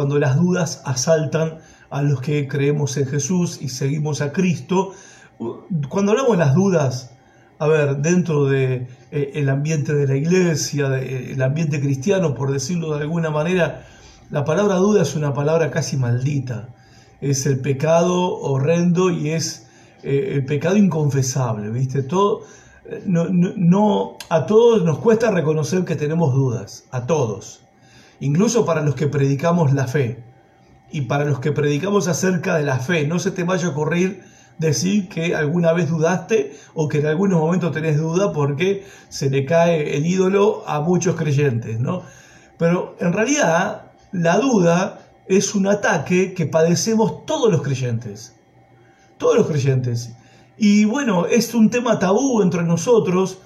cuando las dudas asaltan a los que creemos en Jesús y seguimos a Cristo. Cuando hablamos de las dudas, a ver, dentro del de, eh, ambiente de la iglesia, de, el ambiente cristiano, por decirlo de alguna manera, la palabra duda es una palabra casi maldita. Es el pecado horrendo y es eh, el pecado inconfesable, ¿viste? Todo, no, no, a todos nos cuesta reconocer que tenemos dudas, a todos, incluso para los que predicamos la fe y para los que predicamos acerca de la fe. No se te vaya a ocurrir decir que alguna vez dudaste o que en algunos momentos tenés duda porque se le cae el ídolo a muchos creyentes, ¿no? Pero en realidad la duda es un ataque que padecemos todos los creyentes. Todos los creyentes. Y bueno, es un tema tabú entre nosotros,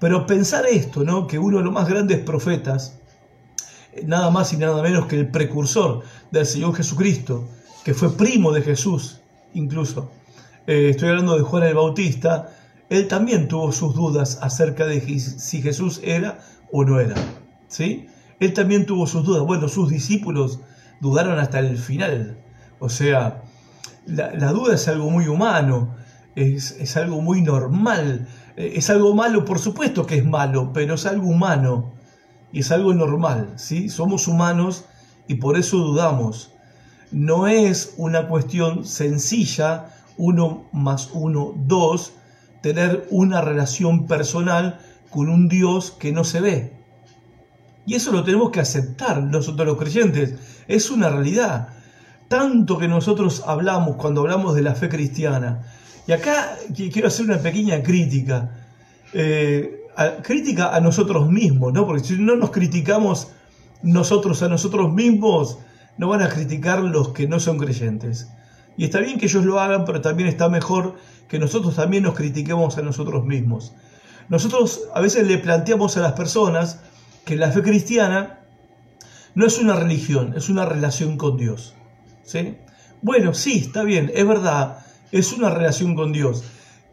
pero pensar esto, ¿no? Que uno de los más grandes profetas, nada más y nada menos que el precursor del Señor Jesucristo, que fue primo de Jesús, incluso. Eh, estoy hablando de Juan el Bautista, él también tuvo sus dudas acerca de si Jesús era o no era. ¿sí? Él también tuvo sus dudas. Bueno, sus discípulos dudaron hasta el final. O sea, la, la duda es algo muy humano es, algo muy normal. Eh, es algo malo, por supuesto que es malo, pero es algo humano es algo normal. ¿sí? Somos humanos y por eso dudamos. No es una cuestión sencilla, uno más uno, dos, tener una relación personal con un Dios que no se ve. Y eso lo tenemos que aceptar nosotros los creyentes. Es una realidad. Tanto que nosotros hablamos cuando hablamos de la fe cristiana, y acá quiero hacer una pequeña crítica. Eh, crítica a nosotros mismos, ¿no? Porque si no nos criticamos nosotros a nosotros mismos, no van a criticar los que no son creyentes. Y está bien que ellos lo hagan, pero también está mejor que nosotros también nos critiquemos a nosotros mismos. Nosotros a veces le planteamos a las personas que la fe cristiana no es una religión, es una relación con Dios. ¿sí? Bueno, sí, está bien, es verdad es una relación con Dios.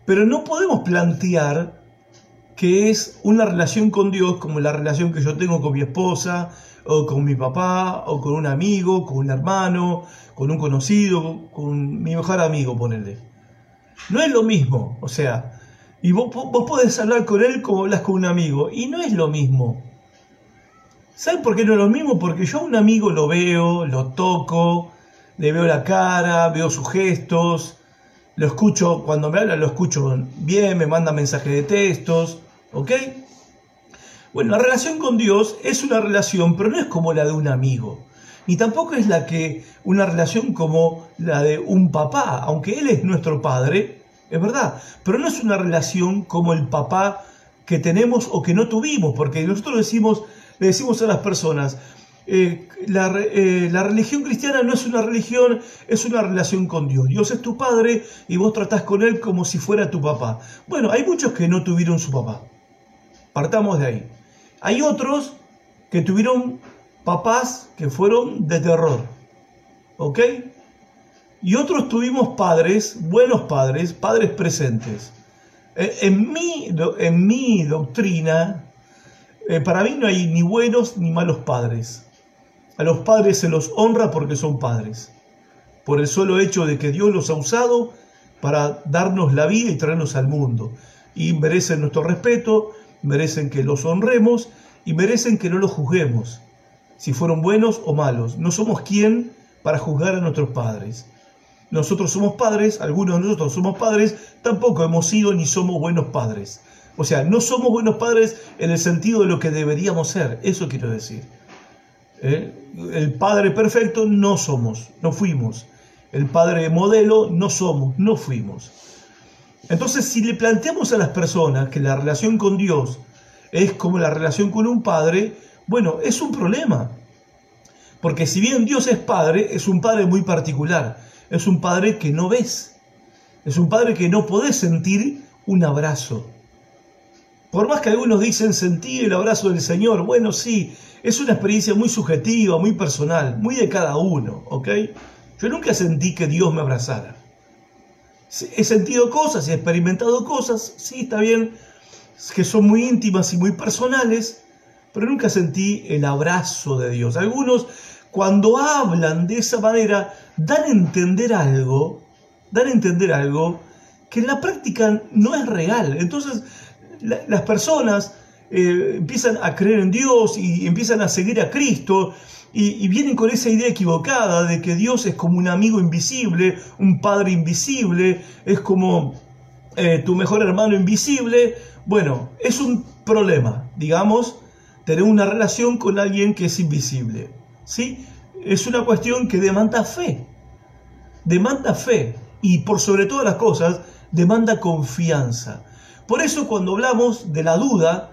Pero no podemos plantear que es una relación con Dios como la relación que yo tengo con mi esposa, o con mi papá, o con un amigo, con un hermano, con un conocido, con mi mejor amigo, ponele. No es lo mismo, o sea, y vos, vos podés hablar con él como hablas con un amigo, y no es lo mismo. ¿Saben por qué no es lo mismo? Porque yo a un amigo lo veo, lo toco, le veo la cara, veo sus gestos, lo escucho, cuando me habla lo escucho bien, me manda mensajes de textos, ¿ok? Bueno, la relación con Dios es una relación, pero no es como la de un amigo, ni tampoco es la que una relación como la de un papá, aunque él es nuestro padre, es verdad, pero no es una relación como el papá que tenemos o que no tuvimos, porque nosotros decimos, le decimos a las personas, eh, eh, la, religión cristiana no es una religión, es una relación con Dios. Dios es tu padre y vos tratás con él como si fuera tu papá. Bueno, hay muchos que no tuvieron su papá. Partamos de ahí. Hay otros que tuvieron papás que fueron de terror. ¿Ok? Y otros tuvimos padres, buenos padres, padres presentes. Eh, en, mi, en mi doctrina, para mí no hay ni buenos ni malos padres. A los padres se los honra porque son padres, por el solo hecho de que Dios los ha usado para darnos la vida y traernos al mundo. Y merecen nuestro respeto, merecen que los honremos y merecen que no los juzguemos, si fueron buenos o malos. No somos quien para juzgar a nuestros padres. Nosotros somos padres, algunos de nosotros somos padres, tampoco hemos sido ni somos buenos padres. O sea, no somos buenos padres en el sentido de lo que deberíamos ser, eso quiero decir. ¿eh? El Padre perfecto no somos, no fuimos. El Padre modelo no somos, no fuimos. Entonces, si le planteamos a las personas que la relación con Dios es como la relación con un padre, bueno, es un problema. Porque si bien Dios es padre, es un padre muy particular. Es un padre que no ves. Es un padre que no podés sentir un abrazo. Por más que algunos dicen sentir el abrazo del Señor, bueno, sí, es una experiencia muy subjetiva, muy personal, muy de cada uno, ¿ok? Yo nunca sentí que Dios me abrazara. He sentido cosas, he experimentado cosas, sí, está bien, que son muy íntimas y muy personales, pero nunca sentí el abrazo de Dios. Algunos, cuando hablan de esa manera, dan a entender algo, dan a entender algo que en la práctica no es real. Entonces, las personas eh, empiezan a creer en Dios y empiezan a seguir a Cristo y, vienen con esa idea equivocada de que Dios es como un amigo invisible, un padre invisible, es como eh, tu mejor hermano invisible. Bueno, es un problema, digamos, tener una relación con alguien que es invisible. ¿sí? Es una cuestión que demanda fe. Demanda fe y por sobre todas las cosas demanda confianza. Por eso cuando hablamos de la duda,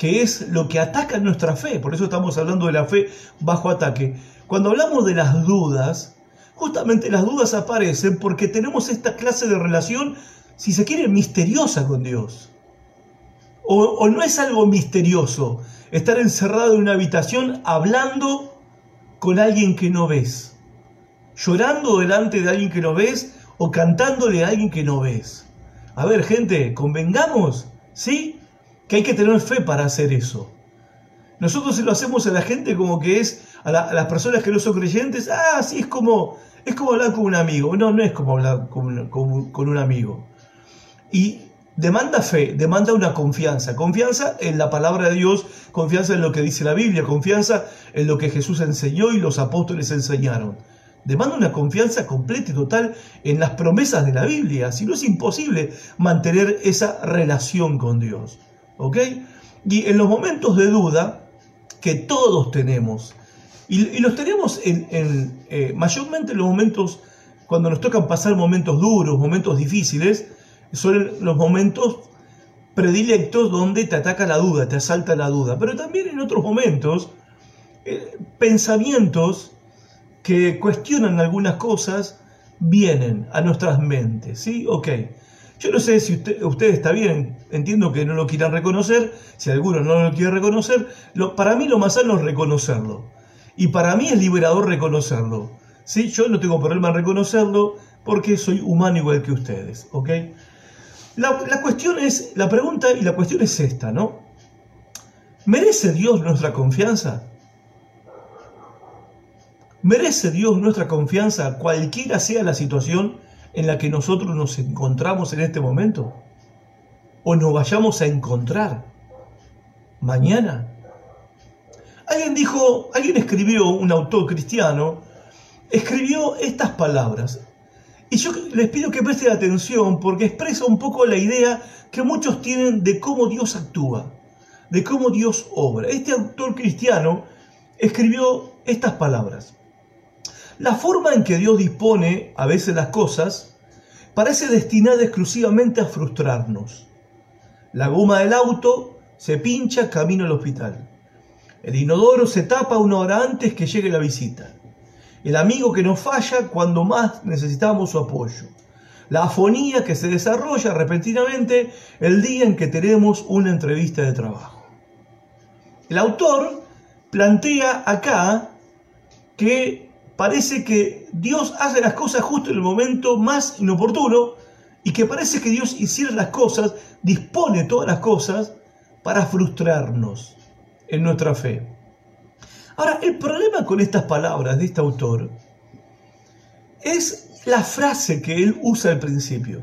que es lo que ataca nuestra fe, por eso estamos hablando de la fe bajo ataque, cuando hablamos de las dudas, justamente las dudas aparecen porque tenemos esta clase de relación, si se quiere, misteriosa con Dios. O, o no es algo misterioso estar encerrado en una habitación hablando con alguien que no ves, llorando delante de alguien que no ves o cantándole a alguien que no ves. A ver, gente, convengamos, ¿sí? Que hay que tener fe para hacer eso. Nosotros se lo hacemos a la gente como que es, a, las personas que no son creyentes, ah, sí, es como, es como hablar con un amigo. No, no es como hablar con, con un amigo. Y demanda fe, demanda una confianza. Confianza en la palabra de Dios, confianza en lo que dice la Biblia, confianza en lo que Jesús enseñó y los apóstoles enseñaron. Demanda una confianza completa y total en las promesas de la Biblia. Si no es imposible mantener esa relación con Dios. ¿Ok? Y en los momentos de duda que todos tenemos, y, los tenemos en, eh, mayormente en los momentos cuando nos tocan pasar momentos duros, momentos difíciles, son los momentos predilectos donde te ataca la duda, te asalta la duda. Pero también en otros momentos, eh, pensamientos que cuestionan algunas cosas vienen a nuestras mentes, ¿sí? Ok. Yo no sé si usted, está bien, entiendo que no lo quieran reconocer, si alguno no lo quiere reconocer, para mí lo más sano es reconocerlo. Y para mí es liberador reconocerlo. ¿sí? Yo no tengo problema en reconocerlo porque soy humano igual que ustedes. La, la cuestión es, la pregunta y la cuestión es esta, ¿no? ¿Merece Dios nuestra confianza? ¿Merece Dios nuestra confianza cualquiera sea la situación en la que nosotros nos encontramos en este momento? ¿O nos vayamos a encontrar mañana? Alguien dijo, alguien escribió, un autor cristiano, escribió estas palabras. Y yo les pido que presten atención porque expresa un poco la idea que muchos tienen de cómo Dios actúa, de cómo Dios obra. Este autor cristiano escribió estas palabras. La forma en que Dios dispone a veces las cosas parece destinada exclusivamente a frustrarnos. La goma del auto se pincha camino al hospital. El inodoro se tapa una hora antes que llegue la visita. El amigo que nos falla cuando más necesitamos su apoyo. La afonía que se desarrolla repentinamente el día en que tenemos una entrevista de trabajo. El autor plantea acá que parece que Dios hace las cosas justo en el momento más inoportuno y que parece que Dios hiciera las cosas, dispone todas las cosas para frustrarnos en nuestra fe. Ahora, el problema con estas palabras de este autor es la frase que él usa al principio.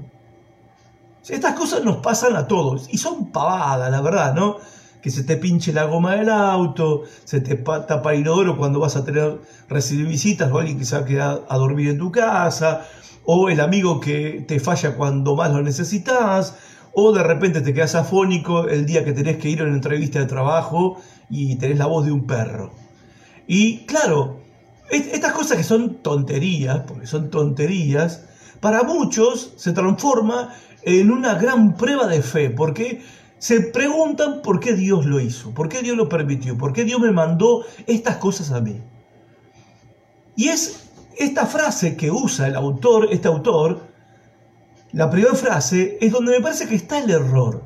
Estas cosas nos pasan a todos y son pavadas, la verdad, ¿no? Que se te pinche la goma del auto, se te tapa el inodoro cuando vas a tener recibir visitas o alguien que se va a quedar a dormir en tu casa, o el amigo que te falla cuando más lo necesitas, o de repente te quedas afónico el día que tenés que ir a una entrevista de trabajo y tenés la voz de un perro. Y claro, estas cosas que son tonterías, porque son tonterías, para muchos se transforma en una gran prueba de fe, porque se preguntan por qué Dios lo hizo, por qué Dios lo permitió, por qué Dios me mandó estas cosas a mí. Y es esta frase que usa el autor, este autor, la primera frase, es donde me parece que está el error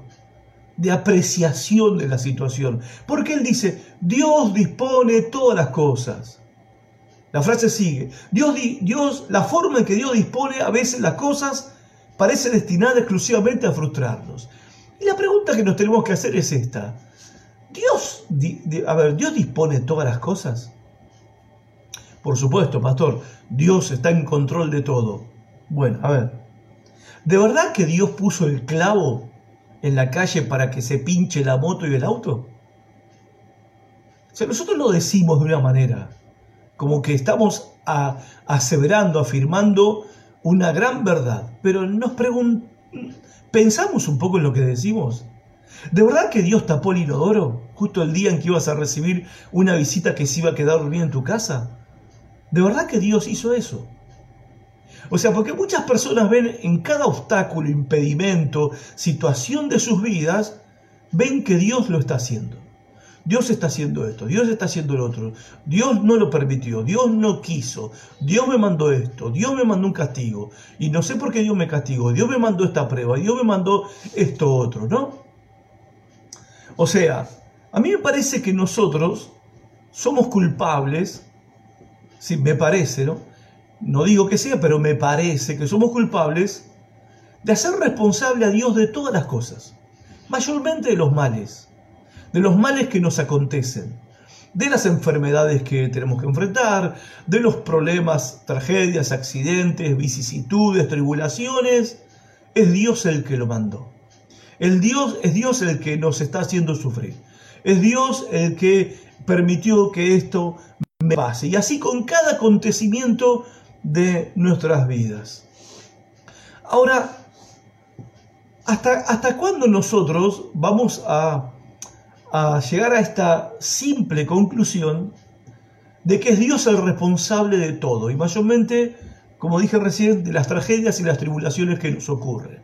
de apreciación de la situación. Porque él dice, Dios dispone todas las cosas. La frase sigue, Dios, Dios, la forma en que Dios dispone a veces las cosas parece destinada exclusivamente a frustrarnos. Y la pregunta que nos tenemos que hacer es esta. ¿Dios, a ver, ¿Dios dispone todas las cosas? Por supuesto, pastor, Dios está en control de todo. Bueno, a ver, ¿de verdad que Dios puso el clavo en la calle para que se pinche la moto y el auto? O sea, nosotros lo decimos de una manera, como que estamos aseverando, afirmando una gran verdad, pero nos preguntamos, ¿pensamos un poco en lo que decimos? ¿De verdad que Dios tapó el inodoro justo el día en que ibas a recibir una visita que se iba a quedar dormida en tu casa? ¿De verdad que Dios hizo eso? O sea, porque muchas personas ven en cada obstáculo, impedimento, situación de sus vidas, ven que Dios lo está haciendo. Dios está haciendo esto, Dios está haciendo lo otro. Dios no lo permitió, Dios no quiso, Dios me mandó esto, Dios me mandó un castigo. Y no sé por qué Dios me castigó, Dios me mandó esta prueba, Dios me mandó esto otro, ¿no? O sea, a mí me parece que nosotros somos culpables, sí, me parece, ¿no? No digo que sea, pero me parece que somos culpables de hacer responsable a Dios de todas las cosas, mayormente de los males de los males que nos acontecen, de las enfermedades que tenemos que enfrentar, de los problemas, tragedias, accidentes, vicisitudes, tribulaciones. Es Dios el que lo mandó. El Dios es Dios el que nos está haciendo sufrir. Es Dios el que permitió que esto me pase. Y así con cada acontecimiento de nuestras vidas. Ahora, ¿hasta, hasta cuándo nosotros vamos a a llegar a esta simple conclusión de que es Dios el responsable de todo y mayormente, como dije recién, de las tragedias y las tribulaciones que nos ocurren.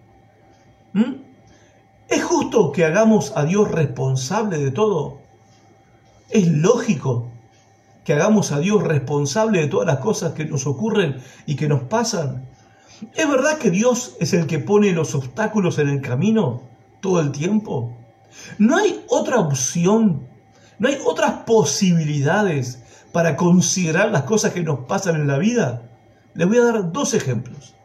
¿Mm? ¿Es justo que hagamos a Dios responsable de todo? ¿Es lógico que hagamos a Dios responsable de todas las cosas que nos ocurren y que nos pasan? ¿Es verdad que Dios es el que pone los obstáculos en el camino todo el tiempo? No hay otra opción, no hay otras posibilidades para considerar las cosas que nos pasan en la vida. Les voy a dar dos ejemplos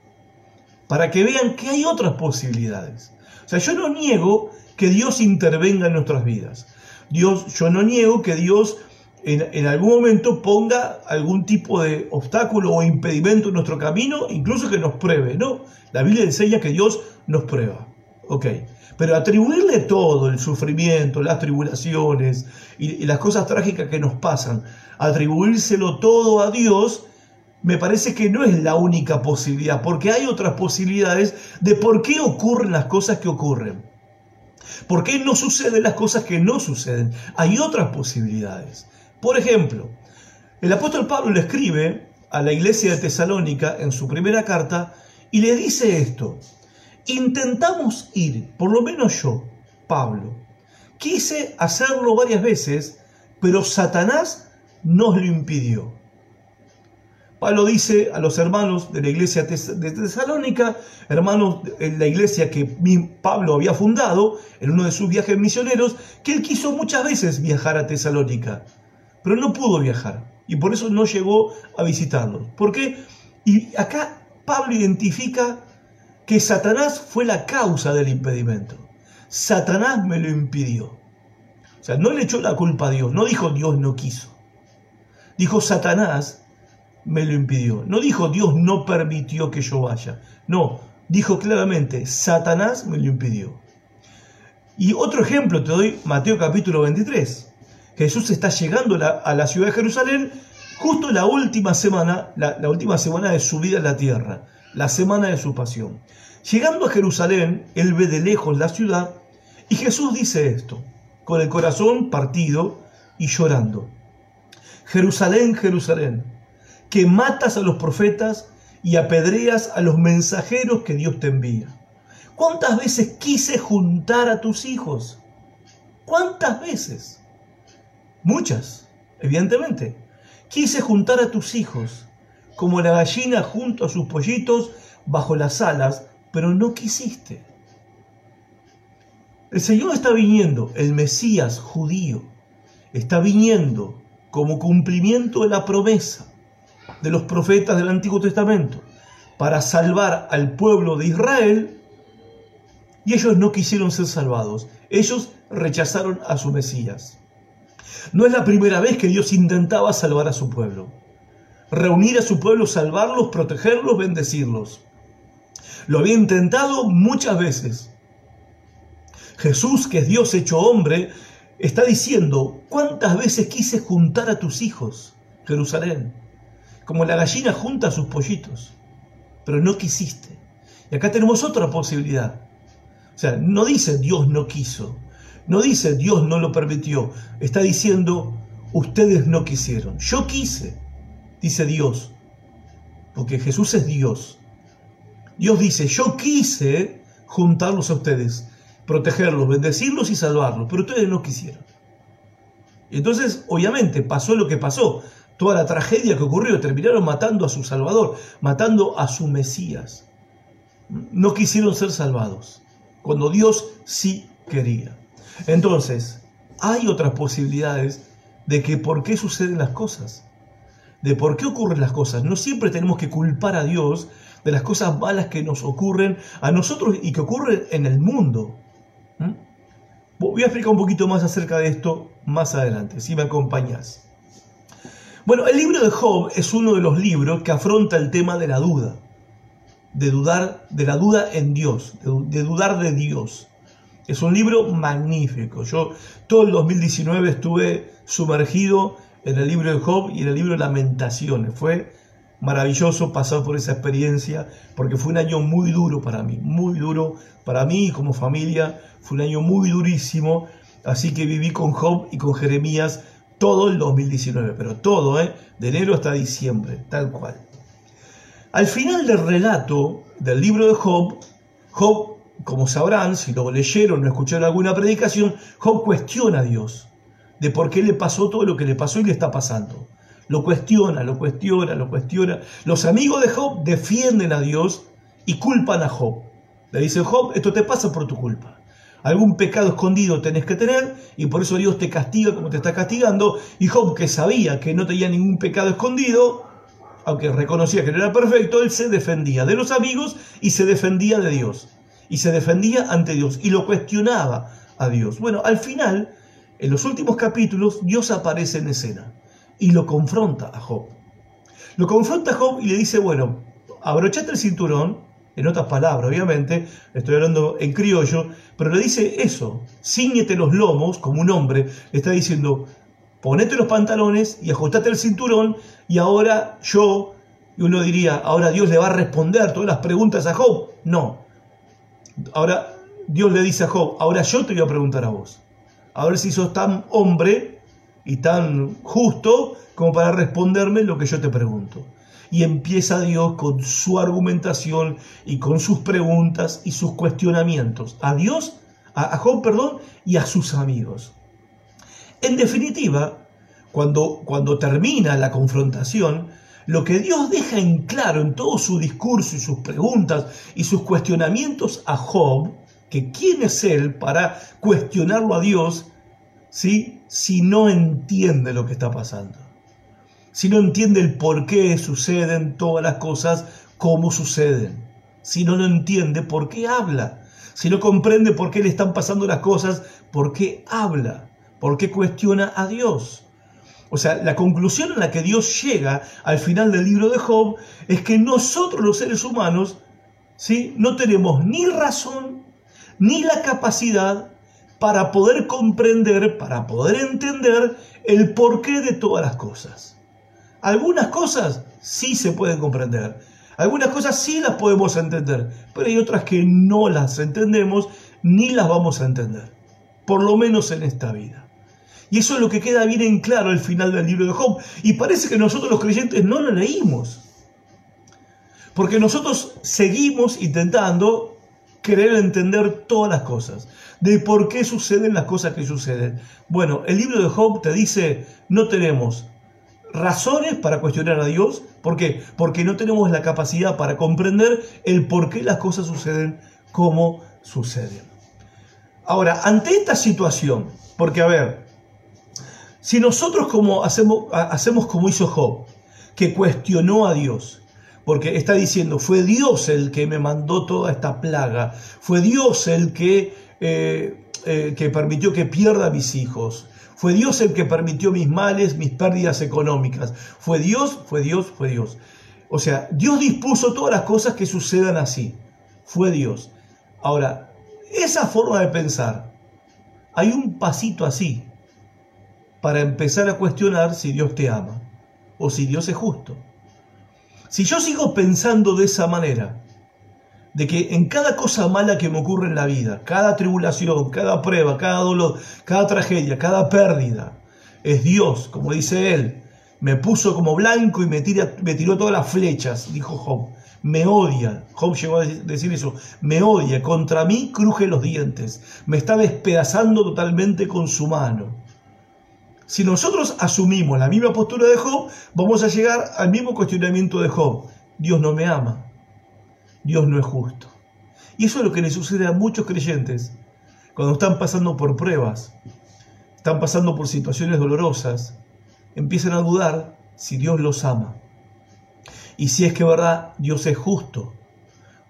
para que vean que hay otras posibilidades. O sea, yo no niego que Dios intervenga en nuestras vidas. Dios, yo no niego que Dios en, en, algún momento ponga algún tipo de obstáculo o impedimento en nuestro camino, incluso que nos pruebe. No, la Biblia enseña que Dios nos prueba. Ok. Pero atribuirle todo, el sufrimiento, las tribulaciones y, las cosas trágicas que nos pasan, atribuírselo todo a Dios, me parece que no es la única posibilidad, porque hay otras posibilidades de por qué ocurren las cosas que ocurren. ¿Por qué no suceden las cosas que no suceden? Hay otras posibilidades. Por ejemplo, el apóstol Pablo le escribe a la iglesia de Tesalónica en su primera carta y le dice esto. Intentamos ir, por lo menos yo, Pablo. Quise hacerlo varias veces, pero Satanás nos lo impidió. Pablo dice a los hermanos de la iglesia de Tesalónica, hermanos en la iglesia que Pablo había fundado en uno de sus viajes misioneros, que él quiso muchas veces viajar a Tesalónica, pero no pudo viajar y por eso no llegó a visitarlos. ¿Por qué? Y acá Pablo identifica que Satanás fue la causa del impedimento. Satanás me lo impidió. O sea, no le echó la culpa a Dios, no dijo Dios no quiso. Dijo Satanás me lo impidió. No dijo Dios no permitió que yo vaya. No, dijo claramente Satanás me lo impidió. Y otro ejemplo te doy, Mateo capítulo 23. Jesús está llegando a la ciudad de Jerusalén justo la última semana, la, la última semana de su vida en la tierra la semana de su pasión. Llegando a Jerusalén, él ve de lejos la ciudad y Jesús dice esto, con el corazón partido y llorando. Jerusalén, Jerusalén, que matas a los profetas y apedreas a los mensajeros que Dios te envía. ¿Cuántas veces quise juntar a tus hijos? ¿Cuántas veces? Muchas, evidentemente. Quise juntar a tus hijos como la gallina junto a sus pollitos bajo las alas, pero no quisiste. El Señor está viniendo, el Mesías judío, está viniendo como cumplimiento de la promesa de los profetas del Antiguo Testamento para salvar al pueblo de Israel y ellos no quisieron ser salvados, ellos rechazaron a su Mesías. No es la primera vez que Dios intentaba salvar a su pueblo. Reunir a su pueblo, salvarlos, protegerlos, bendecirlos. Lo había intentado muchas veces. Jesús, que es Dios hecho hombre, está diciendo, ¿cuántas veces quise juntar a tus hijos, Jerusalén? Como la gallina junta a sus pollitos, pero no quisiste. Y acá tenemos otra posibilidad. O sea, no dice Dios no quiso, no dice Dios no lo permitió, está diciendo ustedes no quisieron. Yo quise, dice Dios, porque Jesús es Dios. Dios dice, yo quise juntarlos a ustedes, protegerlos, bendecirlos y salvarlos, pero ustedes no quisieron. Entonces, obviamente, pasó lo que pasó, toda la tragedia que ocurrió, terminaron matando a su Salvador, matando a su Mesías. No quisieron ser salvados, cuando Dios sí quería. Entonces, hay otras posibilidades de que por qué suceden las cosas, de por qué ocurren las cosas. No siempre tenemos que culpar a Dios de las cosas malas que nos ocurren a nosotros y que ocurren en el mundo. ¿Mm? Voy a explicar un poquito más acerca de esto más adelante, si me acompañas. Bueno, el libro de Job es uno de los libros que afronta el tema de la duda, de dudar, de la duda en Dios, de dudar de Dios. Es un libro magnífico. Yo todo el 2019 estuve sumergido en el libro de Job y en el libro de Lamentaciones. Fue maravilloso pasar por esa experiencia porque fue un año muy duro para mí, muy duro para mí como familia. Fue un año muy durísimo. Así que viví con Job y con Jeremías todo el 2019, pero todo, ¿eh? de enero hasta diciembre, tal cual. Al final del relato del libro de Job, Job como sabrán, si lo leyeron o escucharon alguna predicación, Job cuestiona a Dios de por qué le pasó todo lo que le pasó y le está pasando. Lo cuestiona, lo cuestiona, lo cuestiona. Los amigos de Job defienden a Dios y culpan a Job. Le dicen, Job, esto te pasa por tu culpa. Algún pecado escondido tenés que tener y por eso Dios te castiga como te está castigando. Y Job, que sabía que no tenía ningún pecado escondido, aunque reconocía que no era perfecto, él se defendía de los amigos y se defendía de Dios y se defendía ante Dios y lo cuestionaba a Dios. Bueno, al final, en los últimos capítulos, Dios aparece en escena y lo confronta a Job. Lo confronta a Job y le dice, bueno, abrochate el cinturón, en otras palabras, obviamente, estoy hablando en criollo, pero le dice eso, ciñete los lomos como un hombre, le está diciendo, ponete los pantalones y ajustate el cinturón y ahora yo, y uno diría, ahora Dios le va a responder todas las preguntas a Job. No, Ahora Dios le dice a Job, ahora yo te voy a preguntar a vos. A ver si sos tan hombre y tan justo como para responderme lo que yo te pregunto. Y empieza Dios con su argumentación y con sus preguntas y sus cuestionamientos. A Dios, a Job, perdón, y a sus amigos. En definitiva, cuando, cuando termina la confrontación, lo que Dios deja en claro en todo su discurso y sus preguntas y sus cuestionamientos a Job, que quién es él para cuestionarlo a Dios, ¿sí? si no entiende lo que está pasando, si no entiende el por qué suceden todas las cosas como suceden, si no lo entiende por qué habla, si no comprende por qué le están pasando las cosas, por qué habla, por qué cuestiona a Dios. O sea, la conclusión a la que Dios llega al final del libro de Job es que nosotros los seres humanos ¿sí? no tenemos ni razón ni la capacidad para poder comprender, para poder entender el porqué de todas las cosas. Algunas cosas sí se pueden comprender, algunas cosas sí las podemos entender, pero hay otras que no las entendemos ni las vamos a entender, por lo menos en esta vida. Y eso es lo que queda bien en claro al final del libro de Job. Y parece que nosotros los creyentes no lo leímos. Porque nosotros seguimos intentando querer entender todas las cosas, de por qué suceden las cosas que suceden. Bueno, el libro de Job te dice, no tenemos razones para cuestionar a Dios. ¿Por qué? Porque no tenemos la capacidad para comprender el por qué las cosas suceden como suceden. Ahora, ante esta situación, porque a ver, si nosotros como hacemos, hacemos como hizo Job, que cuestionó a Dios, porque está diciendo, fue Dios el que me mandó toda esta plaga, fue Dios el que, eh, eh, que permitió que pierda a mis hijos, Fue Dios el que permitió mis males, mis pérdidas económicas. Fue Dios, fue Dios, fue Dios. O sea, Dios dispuso todas las cosas que sucedan así. Fue Dios. Ahora, esa forma de pensar, hay un pasito así para empezar a cuestionar si Dios te ama o si Dios es justo. Si yo sigo pensando de esa manera, de que en cada cosa mala que me ocurre en la vida, cada tribulación, cada prueba, cada dolor, cada tragedia, cada pérdida, es Dios, como dice él, me puso como blanco y me, me tiró todas las flechas, dijo Job. Me odia, Job llegó a decir eso, me odia, contra mí cruje los dientes, me está despedazando totalmente con su mano. Si nosotros asumimos la misma postura de Job, vamos a llegar al mismo cuestionamiento de Job. Dios no me ama. Dios no es justo. Y eso es lo que le sucede a muchos creyentes cuando están pasando por pruebas, están pasando por situaciones dolorosas, empiezan a dudar si Dios los ama. Y si es que verdad Dios es justo.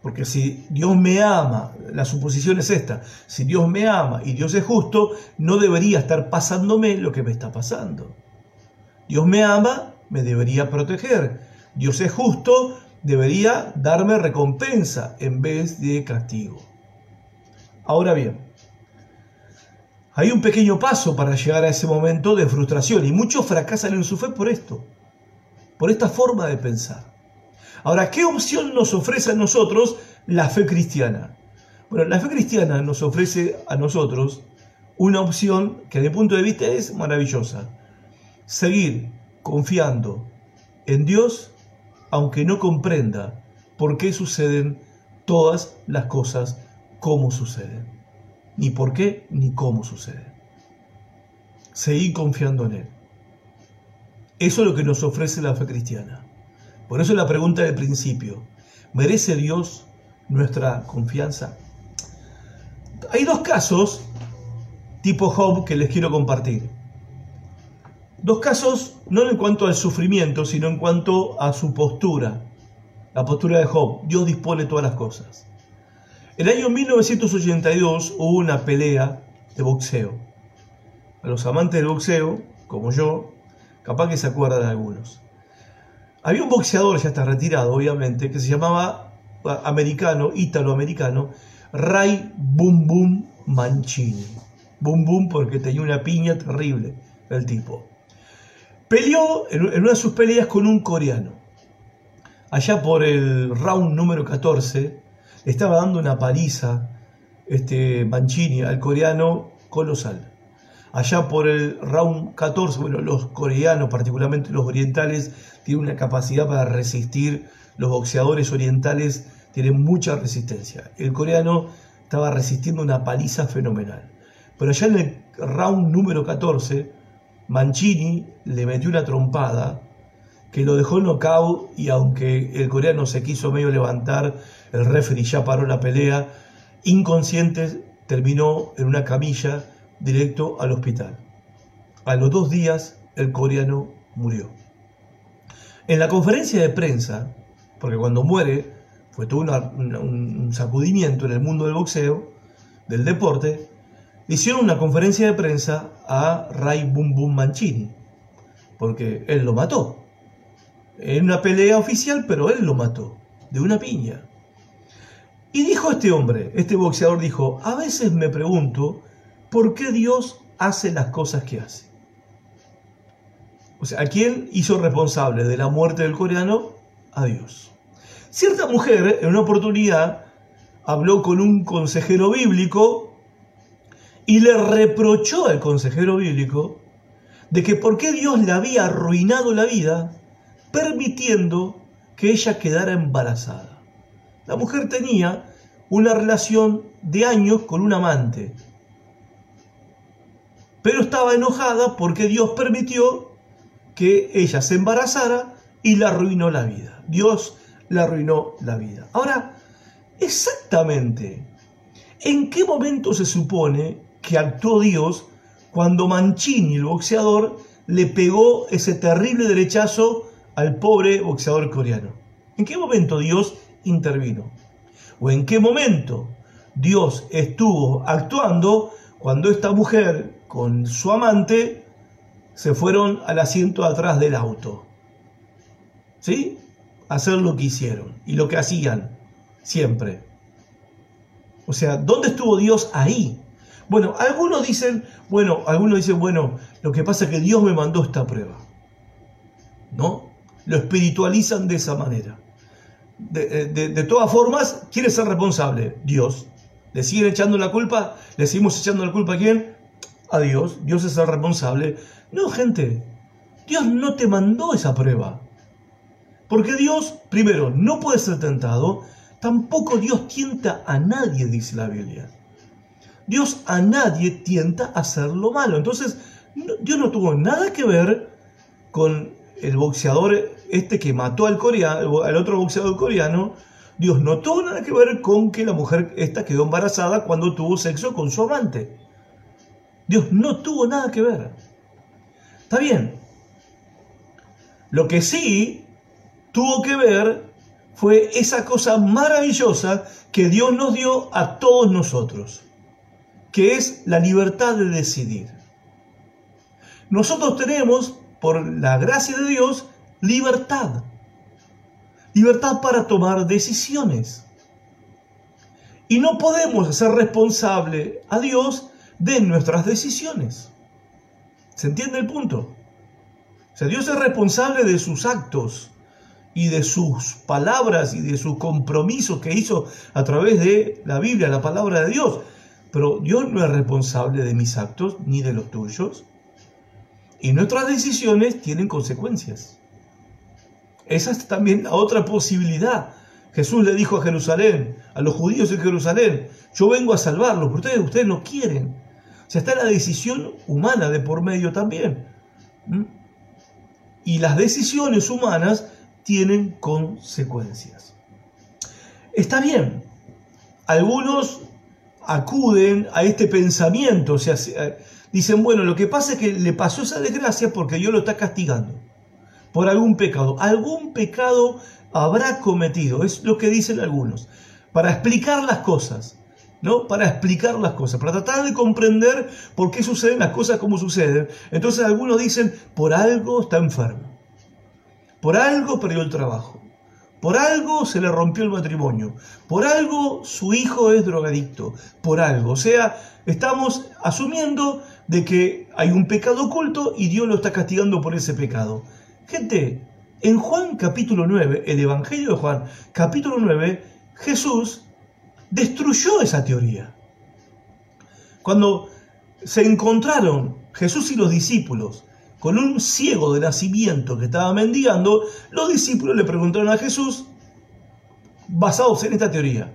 Porque si Dios me ama, la suposición es esta, si Dios me ama y Dios es justo, no debería estar pasándome lo que me está pasando. Dios me ama, me debería proteger. Dios es justo, debería darme recompensa en vez de castigo. Ahora bien, hay un pequeño paso para llegar a ese momento de frustración y muchos fracasan en su fe por esto, por esta forma de pensar. Ahora, ¿qué opción nos ofrece a nosotros la fe cristiana? Bueno, la fe cristiana nos ofrece a nosotros una opción que desde punto de vista es maravillosa. Seguir confiando en Dios aunque no comprenda por qué suceden todas las cosas como suceden. Ni por qué ni cómo suceden. Seguir confiando en Él. Eso es lo que nos ofrece la fe cristiana. Por eso la pregunta del principio, ¿merece Dios nuestra confianza? Hay dos casos tipo Job que les quiero compartir. Dos casos no en cuanto al sufrimiento, sino en cuanto a su postura. La postura de Job. Dios dispone todas las cosas. En el año 1982 hubo una pelea de boxeo. A los amantes del boxeo, como yo, capaz que se acuerdan de algunos. Había un boxeador, ya está retirado obviamente, que se llamaba americano, ítalo-americano, Ray Bum Bum Mancini. Bum Bum porque tenía una piña terrible el tipo. Peleó en una de sus peleas con un coreano. Allá por el round número 14, estaba dando una paliza este Mancini al coreano colosal allá por el round 14, bueno, los coreanos, particularmente los orientales, tienen una capacidad para resistir, los boxeadores orientales tienen mucha resistencia. El coreano estaba resistiendo una paliza fenomenal. Pero allá en el round número 14, Mancini le metió una trompada que lo dejó knockout y aunque el coreano se quiso medio levantar, el referee ya paró la pelea, inconsciente terminó en una camilla directo al hospital. A los dos días el coreano murió. En la conferencia de prensa, porque cuando muere fue todo un sacudimiento en el mundo del boxeo, del deporte, hicieron una conferencia de prensa a Ray Bum Bum Mancini, porque él lo mató. En una pelea oficial, pero él lo mató, de una piña. Y dijo este hombre, este boxeador dijo, a veces me pregunto ¿por qué Dios hace las cosas que hace? O sea, ¿a quién hizo responsable de la muerte del coreano? A Dios. Cierta mujer en una oportunidad habló con un consejero bíblico y le reprochó al consejero bíblico de que por qué Dios le había arruinado la vida permitiendo que ella quedara embarazada. La mujer tenía una relación de años con un amante pero estaba enojada porque Dios permitió que ella se embarazara y la arruinó la vida. Dios la arruinó la vida. Ahora, exactamente, ¿en qué momento se supone que actuó Dios cuando Mancini, el boxeador, le pegó ese terrible derechazo al pobre boxeador coreano? ¿En qué momento Dios intervino? ¿O en qué momento Dios estuvo actuando cuando esta mujer con su amante se fueron al asiento atrás del auto. ¿Sí? hacer lo que hicieron y lo que hacían siempre. O sea, ¿dónde estuvo Dios ahí? Bueno, algunos dicen, bueno, algunos dicen, bueno, lo que pasa es que Dios me mandó esta prueba. ¿No? Lo espiritualizan de esa manera. De, de todas formas, ¿quién es el responsable? Dios. ¿Le siguen echando la culpa? ¿Le seguimos echando la culpa a quién? A Dios. Dios es el responsable. No, gente. Dios no te mandó esa prueba. Porque Dios, primero, no puede ser tentado, tampoco Dios tienta a nadie, dice la Biblia. Dios a nadie tienta a hacer lo malo. Entonces, Dios no tuvo nada que ver con el boxeador este que mató al, coreano, al otro boxeador coreano. Dios no tuvo nada que ver con que la mujer esta quedó embarazada cuando tuvo sexo con su amante. Dios no tuvo nada que ver. Está bien. Lo que sí tuvo que ver fue esa cosa maravillosa que Dios nos dio a todos nosotros, que es la libertad de decidir. Nosotros tenemos, por la gracia de Dios, libertad. Libertad para tomar decisiones. Y no podemos hacer responsable a Dios de nuestras decisiones. ¿Se entiende el punto? O sea, Dios es responsable de sus actos, y de sus palabras y de sus compromisos que hizo a través de la Biblia, la palabra de Dios. Pero Dios no es responsable de mis actos ni de los tuyos. Y nuestras decisiones tienen consecuencias. Esa es también la otra posibilidad. Jesús le dijo a Jerusalén, a los judíos de Jerusalén, yo vengo a salvarlos, pero ustedes, ustedes no quieren. Sea, está la decisión humana de por medio también. Y las decisiones humanas tienen consecuencias. Está bien, algunos acuden a este pensamiento, o sea, eh, dicen, bueno, lo que pasa es que le pasó esa desgracia porque Dios lo está castigando por algún pecado. Algún pecado habrá cometido, es lo que dicen algunos, para explicar las cosas. ¿No? Para explicar las cosas, para tratar de comprender por qué suceden las cosas como suceden. Entonces algunos dicen, por algo está enfermo. Por algo perdió el trabajo. Por algo se le rompió el matrimonio. Por algo su hijo es drogadicto. Por algo. O sea, estamos asumiendo de que hay un pecado oculto y Dios lo está castigando por ese pecado. Gente, en Juan capítulo 9, el Evangelio de Juan capítulo 9, Jesús destruyó esa teoría. Cuando se encontraron Jesús y los discípulos con un ciego de nacimiento que estaba mendigando, los discípulos le preguntaron a Jesús, basados en esta teoría,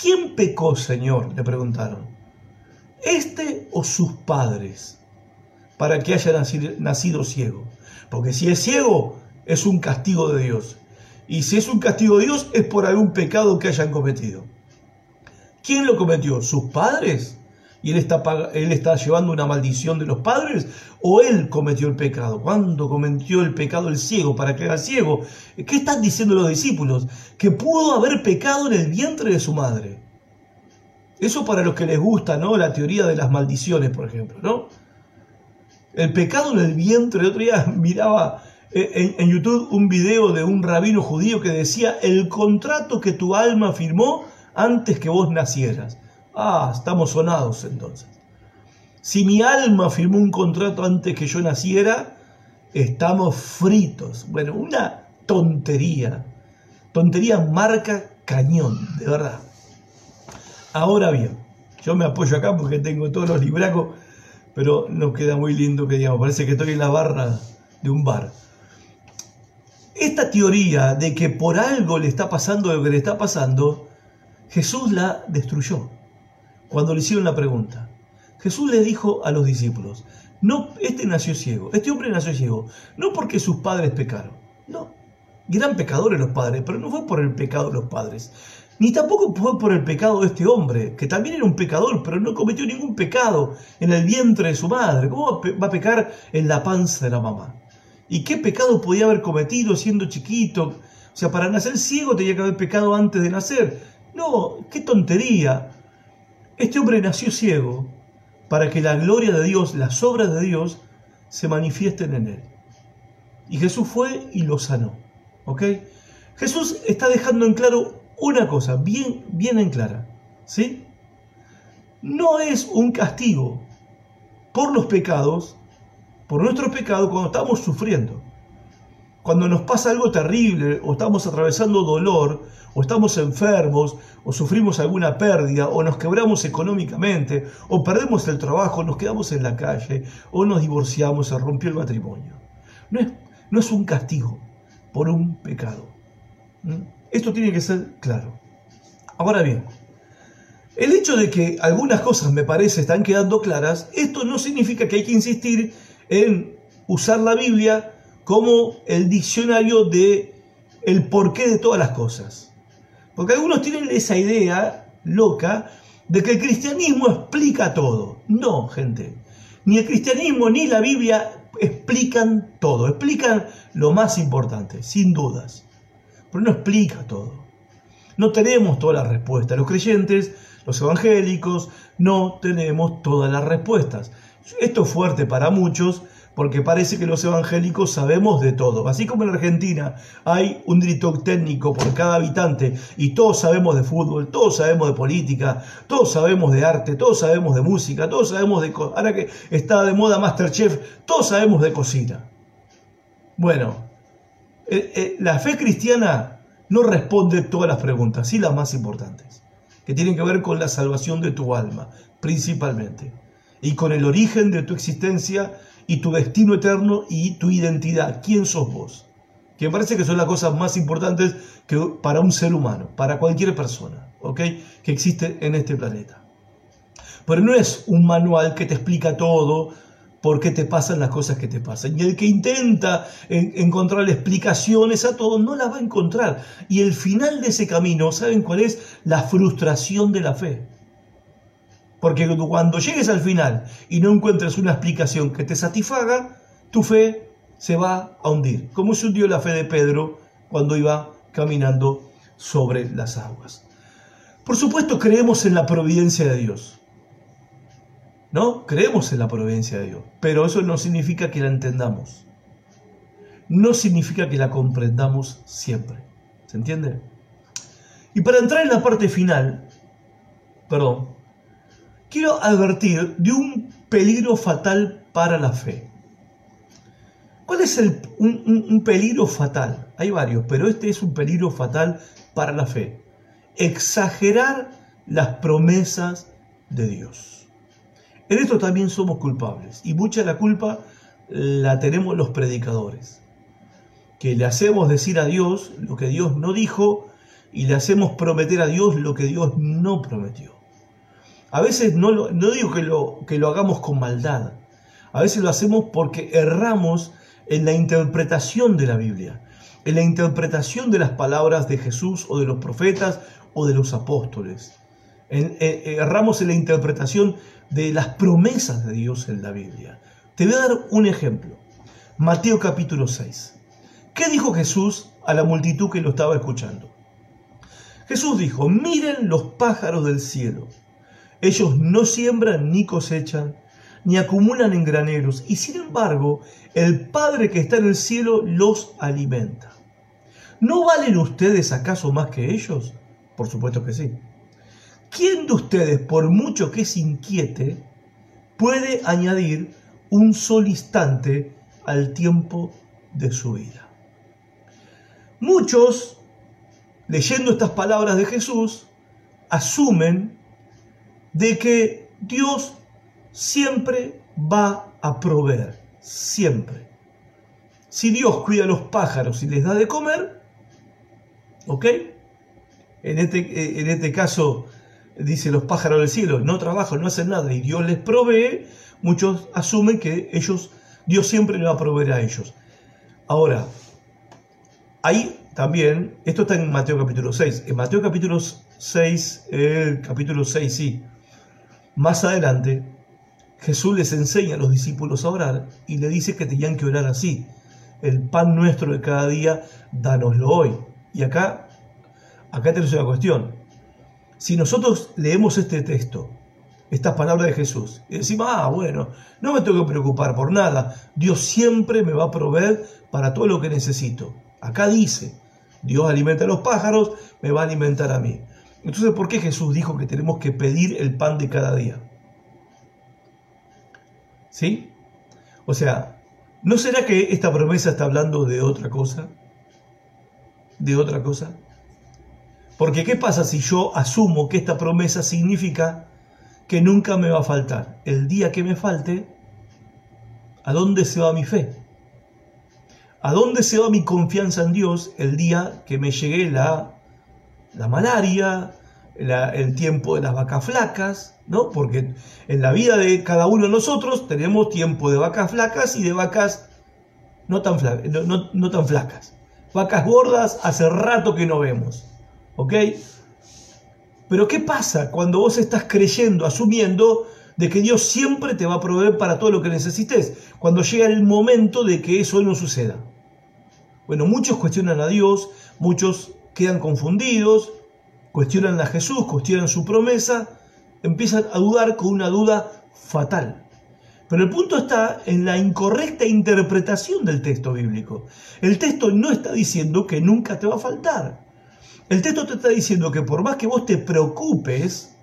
¿quién pecó, Señor? le preguntaron, ¿este o sus padres? para que haya nacido, ciego. Porque si es ciego, es un castigo de Dios. Y si es un castigo de Dios, es por algún pecado que hayan cometido. ¿Quién lo cometió? ¿Sus padres? y él está, él está llevando una maldición de los padres, o él cometió el pecado. ¿Cuándo cometió el pecado el ciego para que era ciego? ¿Qué están diciendo los discípulos? Que pudo haber pecado en el vientre de su madre. Eso para los que les gusta, ¿no? La teoría de las maldiciones, por ejemplo, ¿no? El pecado en el vientre. El otro día miraba en, en YouTube un video de un rabino judío que decía el contrato que tu alma firmó antes que vos nacieras. Ah, estamos sonados entonces. Si mi alma firmó un contrato antes que yo naciera, estamos fritos. Bueno, una tontería. Tontería marca cañón, de verdad. Ahora bien, yo me apoyo acá porque tengo todos los libracos, pero no queda muy lindo que digamos. Parece que estoy en la barra de un bar. Esta teoría de que por algo le está pasando lo que le está pasando, Jesús la destruyó cuando le hicieron la pregunta. Jesús le dijo a los discípulos, no, este nació ciego, este hombre nació ciego, no porque sus padres pecaron, no, eran pecadores los padres, pero no fue por el pecado de los padres, ni tampoco fue por el pecado de este hombre, que también era un pecador, pero no cometió ningún pecado en el vientre de su madre. ¿Cómo va a pecar en la panza de la mamá? ¿Y qué pecado podía haber cometido siendo chiquito? O sea, para nacer ciego tenía que haber pecado antes de nacer. No, qué tontería. Este hombre nació ciego para que la gloria de Dios, las obras de Dios, se manifiesten en él. Y Jesús fue y lo sanó. ¿Ok? Jesús está dejando en claro una cosa, bien, bien en clara. ¿Sí? No es un castigo por los pecados, por nuestro pecado cuando estamos sufriendo. Cuando nos pasa algo terrible o estamos atravesando dolor o estamos enfermos o sufrimos alguna pérdida o nos quebramos económicamente o perdemos el trabajo, nos quedamos en la calle o nos divorciamos, se rompió el matrimonio. No es, no es un castigo por un pecado. ¿Mm? Esto tiene que ser claro. Ahora bien, el hecho de que algunas cosas me parece están quedando claras, esto no significa que hay que insistir en usar la Biblia como el diccionario de el porqué de todas las cosas. Porque algunos tienen esa idea loca de que el cristianismo explica todo. No, gente. Ni el cristianismo ni la Biblia explican todo. Explican lo más importante, sin dudas. Pero no explica todo. No tenemos todas las respuestas. Los creyentes los evangélicos no tenemos todas las respuestas. Esto es fuerte para muchos porque parece que los evangélicos sabemos de todo. Así como en Argentina hay un director técnico por cada habitante y todos sabemos de fútbol, todos sabemos de política, todos sabemos de arte, todos sabemos de música, todos sabemos de... Ahora que está de moda Masterchef, todos sabemos de cocina. Bueno, eh, eh, la fe cristiana no responde todas las preguntas, sí las más importantes que tienen que ver con la salvación de tu alma, principalmente, y con el origen de tu existencia y tu destino eterno y tu identidad. ¿Quién sos vos? Que me parece que son las cosas más importantes que para un ser humano, para cualquier persona, ¿ok? Que existe en este planeta. Pero no es un manual que te explica todo, por qué te pasan las cosas que te pasan. Y el que intenta encontrar explicaciones a todo no las va a encontrar. Y el final de ese camino, ¿saben cuál es? La frustración de la fe. Porque cuando llegues al final y no encuentres una explicación que te satisfaga, tu fe se va a hundir. Como se hundió la fe de Pedro cuando iba caminando sobre las aguas. Por supuesto creemos en la providencia de Dios. ¿no? Creemos en la providencia de Dios, pero eso no significa que la entendamos. No significa que la comprendamos siempre. ¿Se entiende? Y para entrar en la parte final, perdón, quiero advertir de un peligro fatal para la fe. ¿Cuál es el, un peligro fatal? Hay varios, pero este es un peligro fatal para la fe. Exagerar las promesas de Dios. En esto también somos culpables y mucha de la culpa la tenemos los predicadores, que le hacemos decir a Dios lo que Dios no dijo y le hacemos prometer a Dios lo que Dios no prometió. A veces no, digo que lo, que lo hagamos con maldad, a veces lo hacemos porque erramos en la interpretación de la Biblia, en la interpretación de las palabras de Jesús o de los profetas o de los apóstoles. erramos en la interpretación de las promesas de Dios en la Biblia. Te voy a dar un ejemplo. Mateo capítulo 6. ¿Qué dijo Jesús a la multitud que lo estaba escuchando? Jesús dijo, miren los pájaros del cielo. Ellos no siembran ni cosechan, ni acumulan en graneros, y sin embargo el Padre que está en el cielo los alimenta. ¿No valen ustedes acaso más que ellos? Por supuesto que sí. ¿Quién de ustedes, por mucho que se inquiete, puede añadir un solo instante al tiempo de su vida? Muchos, leyendo estas palabras de Jesús, asumen de que Dios siempre va a proveer, siempre. Si Dios cuida a los pájaros y les da de comer, ¿ok? En este, en este caso, dice los pájaros del cielo, no trabajan, no hacen nada y Dios les provee, muchos asumen que ellos, Dios siempre le va a proveer a ellos. Ahora, ahí también, esto está en Mateo capítulo 6, en Mateo capítulo 6, el capítulo 6 sí, más adelante, Jesús les enseña a los discípulos a orar y le dice que tenían que orar así, el pan nuestro de cada día, danoslo hoy. Y acá, acá tenemos una cuestión, si nosotros leemos este texto estas palabras de Jesús. Y decimos, ah, bueno, no me tengo que preocupar por nada. Dios siempre me va a proveer para todo lo que necesito. Acá dice, Dios alimenta a los pájaros, me va a alimentar a mí. Entonces, ¿por qué Jesús dijo que tenemos que pedir el pan de cada día? ¿Sí? O sea, ¿no será que esta promesa está hablando de otra cosa? ¿De otra cosa? Porque ¿qué pasa si yo asumo que esta promesa significa que nunca me va a faltar? El día que me falte, ¿a dónde se va mi fe? ¿A dónde se va mi confianza en Dios el día que me llegue la, la malaria, el tiempo de las vacas flacas? ¿no? Porque en la vida de cada uno de nosotros tenemos tiempo de vacas flacas y de vacas no tan, flacas, no tan flacas. Vacas gordas hace rato que no vemos. ¿Ok? Pero ¿qué pasa cuando vos estás creyendo, asumiendo de que Dios siempre te va a proveer para todo lo que necesites, cuando llega el momento de que eso no suceda? Bueno, muchos cuestionan a Dios, muchos quedan confundidos, cuestionan a Jesús, cuestionan su promesa, empiezan a dudar con una duda fatal. Pero el punto está en la incorrecta interpretación del texto bíblico. El texto no está diciendo que nunca te va a faltar. El texto te está diciendo que por más que vos te preocupes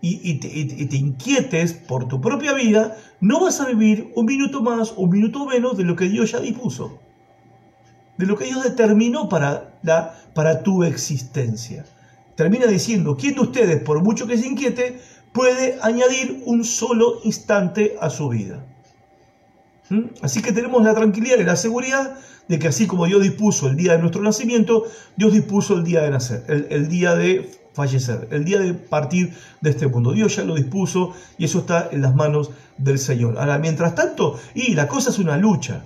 y, te, inquietes por tu propia vida, no vas a vivir un minuto más o un minuto menos de lo que Dios ya dispuso, de lo que Dios determinó para, la, para tu existencia. Termina diciendo, ¿quién de ustedes, por mucho que se inquiete, puede añadir un solo instante a su vida? ¿Mm? Así que tenemos la tranquilidad y la seguridad de que así como Dios dispuso el día de nuestro nacimiento, Dios dispuso el día de nacer, el, día de fallecer, el día de partir de este mundo. Dios ya lo dispuso y eso está en las manos del Señor. Ahora, mientras tanto, y la cosa es una lucha.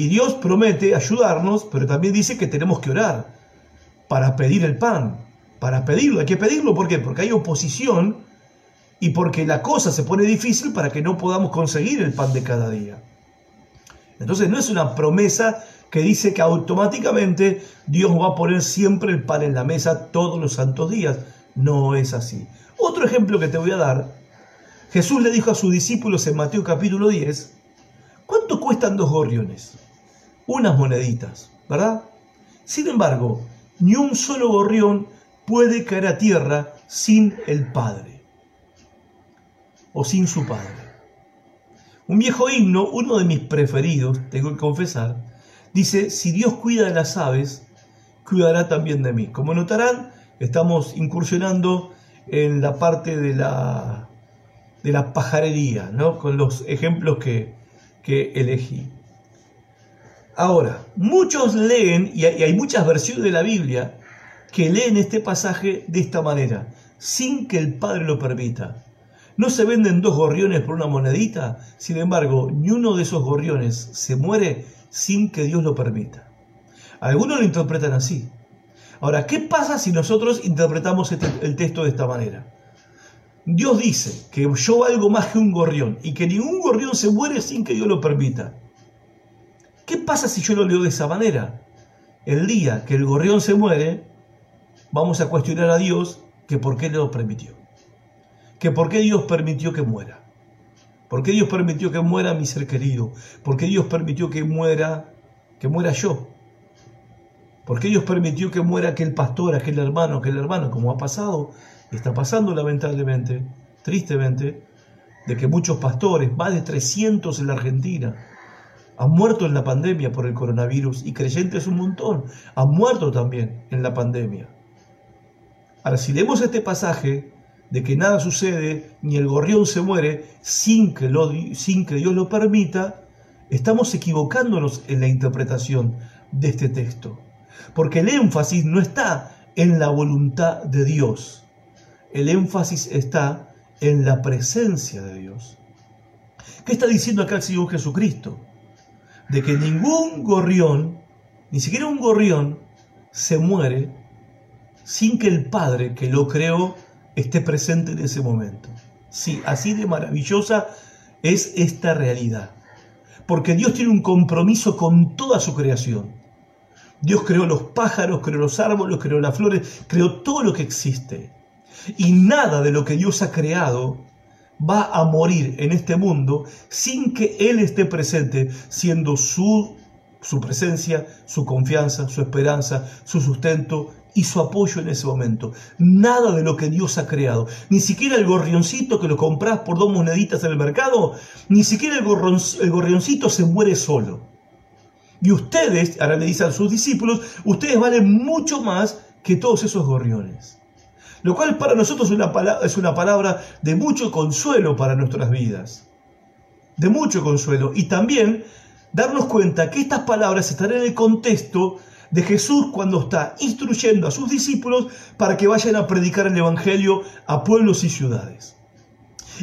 Y Dios promete ayudarnos, pero también dice que tenemos que orar para pedir el pan, para pedirlo. Hay que pedirlo. Porque hay oposición y porque la cosa se pone difícil para que no podamos conseguir el pan de cada día. Entonces no es una promesa que dice que automáticamente Dios va a poner siempre el pan en la mesa todos los santos días. No es así. Otro ejemplo que te voy a dar. Jesús le dijo a sus discípulos en Mateo capítulo 10, ¿cuánto cuestan dos gorriones? Unas moneditas, ¿verdad? Sin embargo, ni un solo gorrión puede caer a tierra sin el Padre o sin su Padre. Un viejo himno, uno de mis preferidos, tengo que confesar, dice, si Dios cuida de las aves, cuidará también de mí. Como notarán, estamos incursionando en la parte de la, de pajarería, ¿no? con los ejemplos que, que elegí. Ahora, muchos leen, y hay muchas versiones de la Biblia, que leen este pasaje de esta manera, sin que el Padre lo permita. ¿No se venden dos gorriones por una monedita? Sin embargo, ni uno de esos gorriones se muere sin que Dios lo permita. Algunos lo interpretan así. Ahora, ¿qué pasa si nosotros interpretamos este, el texto de esta manera? Dios dice que yo valgo más que un gorrión y que ningún gorrión se muere sin que Dios lo permita. ¿Qué pasa si yo lo leo de esa manera? El día que el gorrión se muere, vamos a cuestionar a Dios que por qué lo permitió que por qué Dios permitió que muera. ¿Por qué Dios permitió que muera mi ser querido? ¿Por qué Dios permitió que muera, que muera yo? ¿Por qué Dios permitió que muera aquel pastor, aquel hermano, aquel hermano, como ha pasado está pasando lamentablemente, tristemente, de que muchos pastores, más de 300 en la Argentina, han muerto en la pandemia por el coronavirus y creyentes un montón, han muerto también en la pandemia. Ahora, si leemos este pasaje, de que nada sucede, ni el gorrión se muere, sin que, lo, sin que Dios lo permita, estamos equivocándonos en la interpretación de este texto. Porque el énfasis no está en la voluntad de Dios, el énfasis está en la presencia de Dios. ¿Qué está diciendo acá el Señor Jesucristo? De que ningún gorrión, ni siquiera un gorrión, se muere sin que el Padre que lo creó esté presente en ese momento. Sí, así de maravillosa es esta realidad. Porque Dios tiene un compromiso con toda su creación. Dios creó los pájaros, creó los árboles, creó las flores, creó todo lo que existe. Y nada de lo que Dios ha creado va a morir en este mundo sin que Él esté presente, siendo su, su presencia, su confianza, su esperanza, su sustento y su apoyo en ese momento. Nada de lo que Dios ha creado, ni siquiera el gorrioncito que lo compras por dos moneditas en el mercado, ni siquiera el, el gorrioncito se muere solo. Y ustedes, ahora le dicen a sus discípulos, ustedes valen mucho más que todos esos gorriones. Lo cual para nosotros una, palabra, es una palabra de mucho consuelo para nuestras vidas. De mucho consuelo. Y también darnos cuenta que estas palabras están en el contexto de Jesús cuando está instruyendo a sus discípulos para que vayan a predicar el Evangelio a pueblos y ciudades.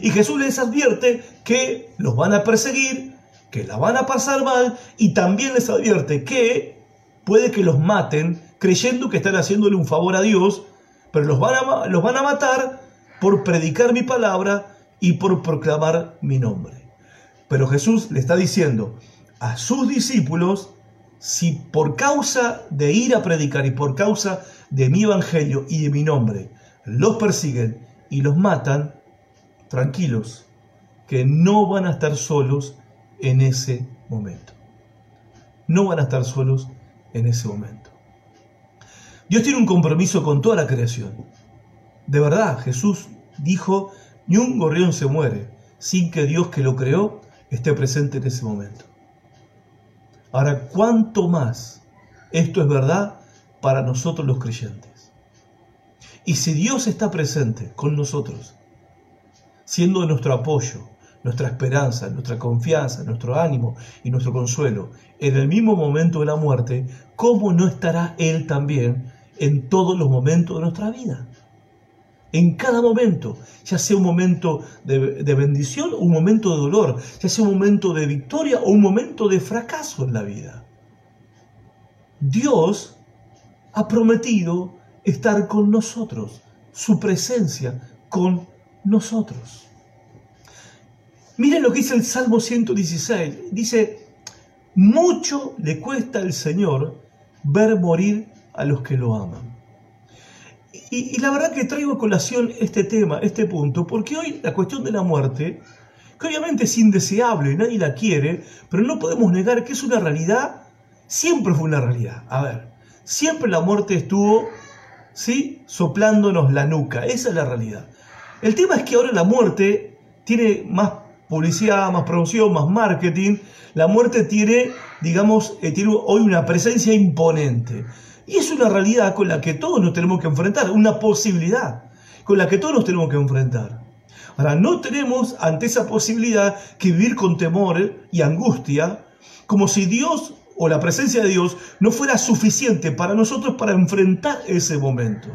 Y Jesús les advierte que los van a perseguir, que la van a pasar mal y también les advierte que puede que los maten creyendo que están haciéndole un favor a Dios, pero los van a, los van a matar por predicar mi palabra y por proclamar mi nombre. Pero Jesús le está diciendo a sus discípulos, si por causa de ir a predicar y por causa de mi evangelio y de mi nombre los persiguen y los matan, tranquilos, que no van a estar solos en ese momento. No van a estar solos en ese momento. Dios tiene un compromiso con toda la creación. De verdad, Jesús dijo, ni un gorrión se muere sin que Dios que lo creó esté presente en ese momento. Ahora, ¿cuánto más esto es verdad para nosotros los creyentes? Y si Dios está presente con nosotros, siendo nuestro apoyo, nuestra esperanza, nuestra confianza, nuestro ánimo y nuestro consuelo en el mismo momento de la muerte, ¿cómo no estará Él también en todos los momentos de nuestra vida? En cada momento, ya sea un momento de, bendición o un momento de dolor, ya sea un momento de victoria o un momento de fracaso en la vida. Dios ha prometido estar con nosotros, su presencia con nosotros. Miren lo que dice el Salmo 116. Dice, mucho le cuesta al Señor ver morir a los que lo aman. Y, la verdad que traigo colación este tema, este punto, porque hoy la cuestión de la muerte, que obviamente es indeseable, nadie la quiere, pero no podemos negar que es una realidad, siempre fue una realidad. A ver, siempre la muerte estuvo, ¿sí? Soplándonos la nuca, esa es la realidad. El tema es que ahora la muerte tiene más publicidad, más promoción, más marketing, la muerte tiene, digamos, eh, tiene hoy una presencia imponente. Y es una realidad con la que todos nos tenemos que enfrentar, una posibilidad con la que todos nos tenemos que enfrentar. Ahora, no tenemos ante esa posibilidad que vivir con temor y angustia, como si Dios o la presencia de Dios no fuera suficiente para nosotros para enfrentar ese momento.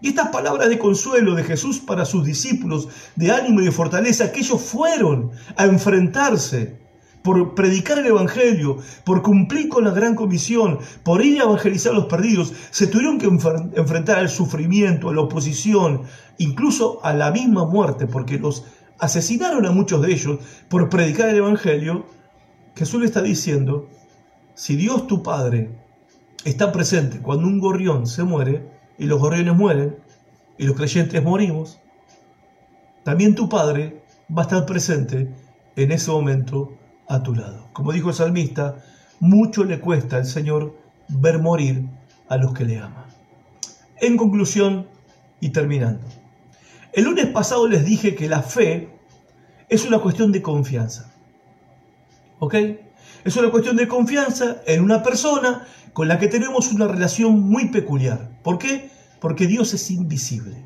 Y estas palabras de consuelo de Jesús para sus discípulos, de ánimo y de fortaleza, que ellos fueron a enfrentarse por predicar el Evangelio, por cumplir con la gran comisión, por ir a evangelizar a los perdidos, se tuvieron que enfrentar al sufrimiento, a la oposición, incluso a la misma muerte, porque los asesinaron a muchos de ellos por predicar el Evangelio, Jesús le está diciendo, si Dios tu Padre está presente cuando un gorrión se muere, y los gorriones mueren y los creyentes morimos, también tu Padre va a estar presente en ese momento a tu lado. Como dijo el salmista, mucho le cuesta al Señor ver morir a los que le aman. En conclusión y terminando, el lunes pasado les dije que la fe es una cuestión de confianza. ¿Ok? Es una cuestión de confianza en una persona con la que tenemos una relación muy peculiar. ¿Por qué? Porque Dios es invisible.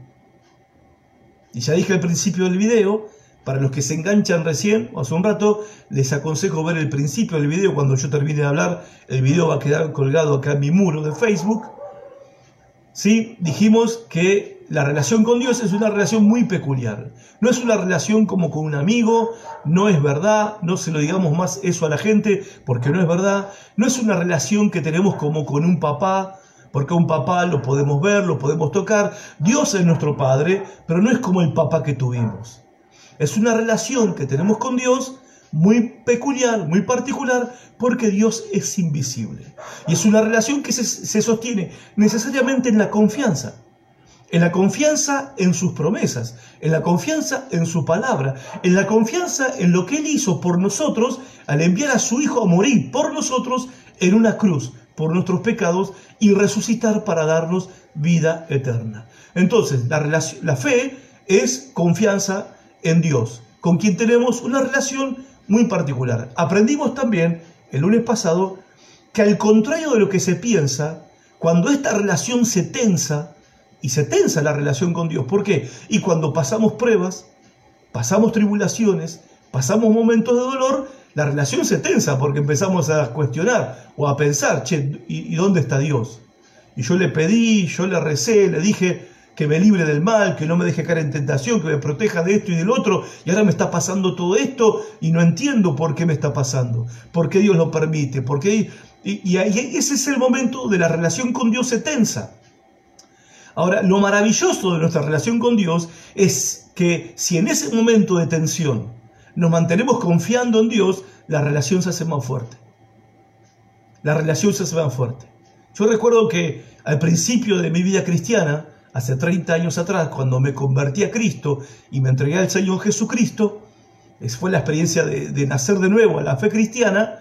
Y ya dije al principio del video, para los que se enganchan recién hace un rato, les aconsejo ver el principio del video. Cuando yo termine de hablar, el video va a quedar colgado acá en mi muro de Facebook. ¿Sí? Dijimos que la relación con Dios es una relación muy peculiar. No es una relación como con un amigo, no es verdad, no se lo digamos más eso a la gente porque no es verdad. No es una relación que tenemos como con un papá, porque un papá lo podemos ver, lo podemos tocar. Dios es nuestro Padre, pero no es como el papá que tuvimos. Es una relación que tenemos con Dios muy peculiar, muy particular, porque Dios es invisible. Y es una relación que se, se sostiene necesariamente en la confianza. en la confianza en sus promesas, en la confianza en su palabra, en la confianza en lo que Él hizo por nosotros al enviar a su Hijo a morir por nosotros en una cruz, por nuestros pecados y resucitar para darnos vida eterna. Entonces, la, la fe es confianza en Dios, con quien tenemos una relación muy particular. Aprendimos también el lunes pasado que al contrario de lo que se piensa, cuando esta relación se tensa, y se tensa la relación con Dios. ¿Por qué? Y cuando pasamos pruebas, pasamos tribulaciones, pasamos momentos de dolor, la relación se tensa porque empezamos a cuestionar o a pensar, che, ¿y, dónde está Dios? Y yo le pedí, yo le recé, le dije que me libre del mal, que no me deje caer en tentación, que me proteja de esto y del otro, y ahora me está pasando todo esto y no entiendo por qué me está pasando, por qué Dios lo permite, por qué... Y, y ese es el momento de la relación con Dios se tensa. Ahora, lo maravilloso de nuestra relación con Dios es que si en ese momento de tensión nos mantenemos confiando en Dios, la relación se hace más fuerte. La relación se hace más fuerte. Yo recuerdo que al principio de mi vida cristiana, hace 30 años atrás, cuando me convertí a Cristo y me entregué al Señor Jesucristo, fue la experiencia de, nacer de nuevo a la fe cristiana,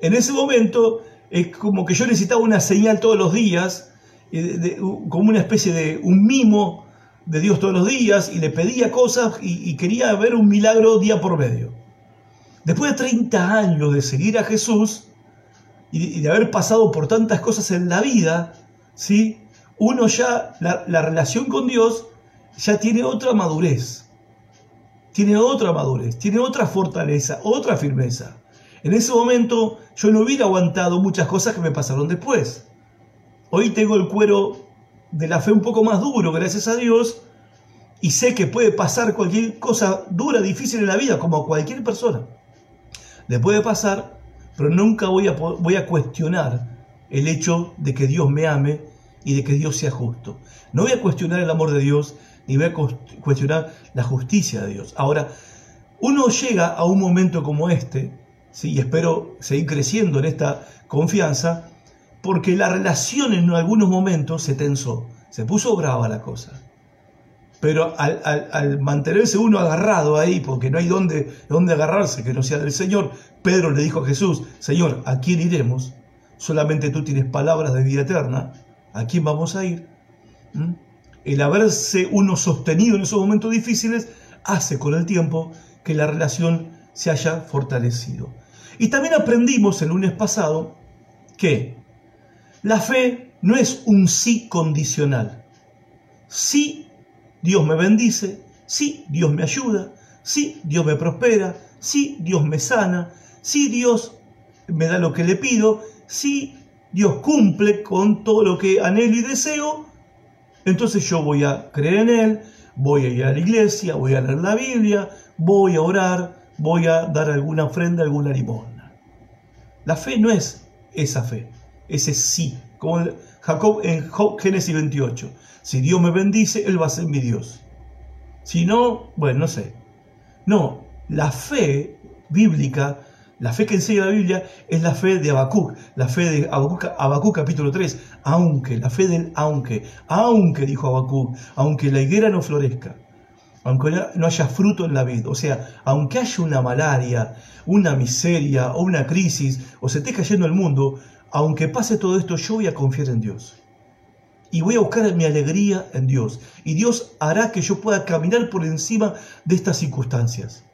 en ese momento es como que yo necesitaba una señal todos los días como una especie de un mimo de Dios todos los días y le pedía cosas y, quería ver un milagro día por medio. Después de 30 años de seguir a Jesús y, de haber pasado por tantas cosas en la vida, ¿sí? Uno ya, la, la relación con Dios ya tiene otra madurez, tiene otra madurez, tiene otra fortaleza, otra firmeza. En ese momento yo no hubiera aguantado muchas cosas que me pasaron después. Hoy tengo el cuero de la fe un poco más duro, gracias a Dios, y sé que puede pasar cualquier cosa dura, difícil en la vida, como a cualquier persona. Le puede pasar, pero nunca voy a, voy a cuestionar el hecho de que Dios me ame y de que Dios sea justo. No voy a cuestionar el amor de Dios, ni voy a cuestionar la justicia de Dios. Ahora, uno llega a un momento como este, ¿sí? y espero seguir creciendo en esta confianza, porque la relación en algunos momentos se tensó, se puso brava la cosa. Pero al, mantenerse uno agarrado ahí, porque no hay dónde, dónde agarrarse que no sea del Señor, Pedro le dijo a Jesús, Señor, ¿a quién iremos? Solamente tú tienes palabras de vida eterna. ¿A quién vamos a ir? ¿Mm? El haberse uno sostenido en esos momentos difíciles hace con el tiempo que la relación se haya fortalecido. Y también aprendimos el lunes pasado que la fe no es un sí condicional. Sí, Dios me bendice, sí, Dios me ayuda, sí, Dios me prospera, sí, Dios me sana, sí, Dios me da lo que le pido, sí, Dios cumple con todo lo que anhelo y deseo, entonces yo voy a creer en Él, voy a ir a la iglesia, voy a leer la Biblia, voy a orar, voy a dar alguna ofrenda, alguna limosna. La fe no es esa fe ese sí, como Jacob en Génesis 28. Si Dios me bendice, Él va a ser mi Dios. Si no, bueno, no sé. No, la fe bíblica, la fe que enseña la Biblia, es la fe de Habacuc, la fe de Habacuc, capítulo 3. Aunque, la fe del aunque, aunque, dijo Habacuc, aunque la higuera no florezca, aunque no haya fruto en la vida, o sea, aunque haya una malaria, una miseria o una crisis, o se esté cayendo el mundo, aunque pase todo esto, yo voy a confiar en Dios. Y voy a buscar mi alegría en Dios. Y Dios hará que yo pueda caminar por encima de estas circunstancias.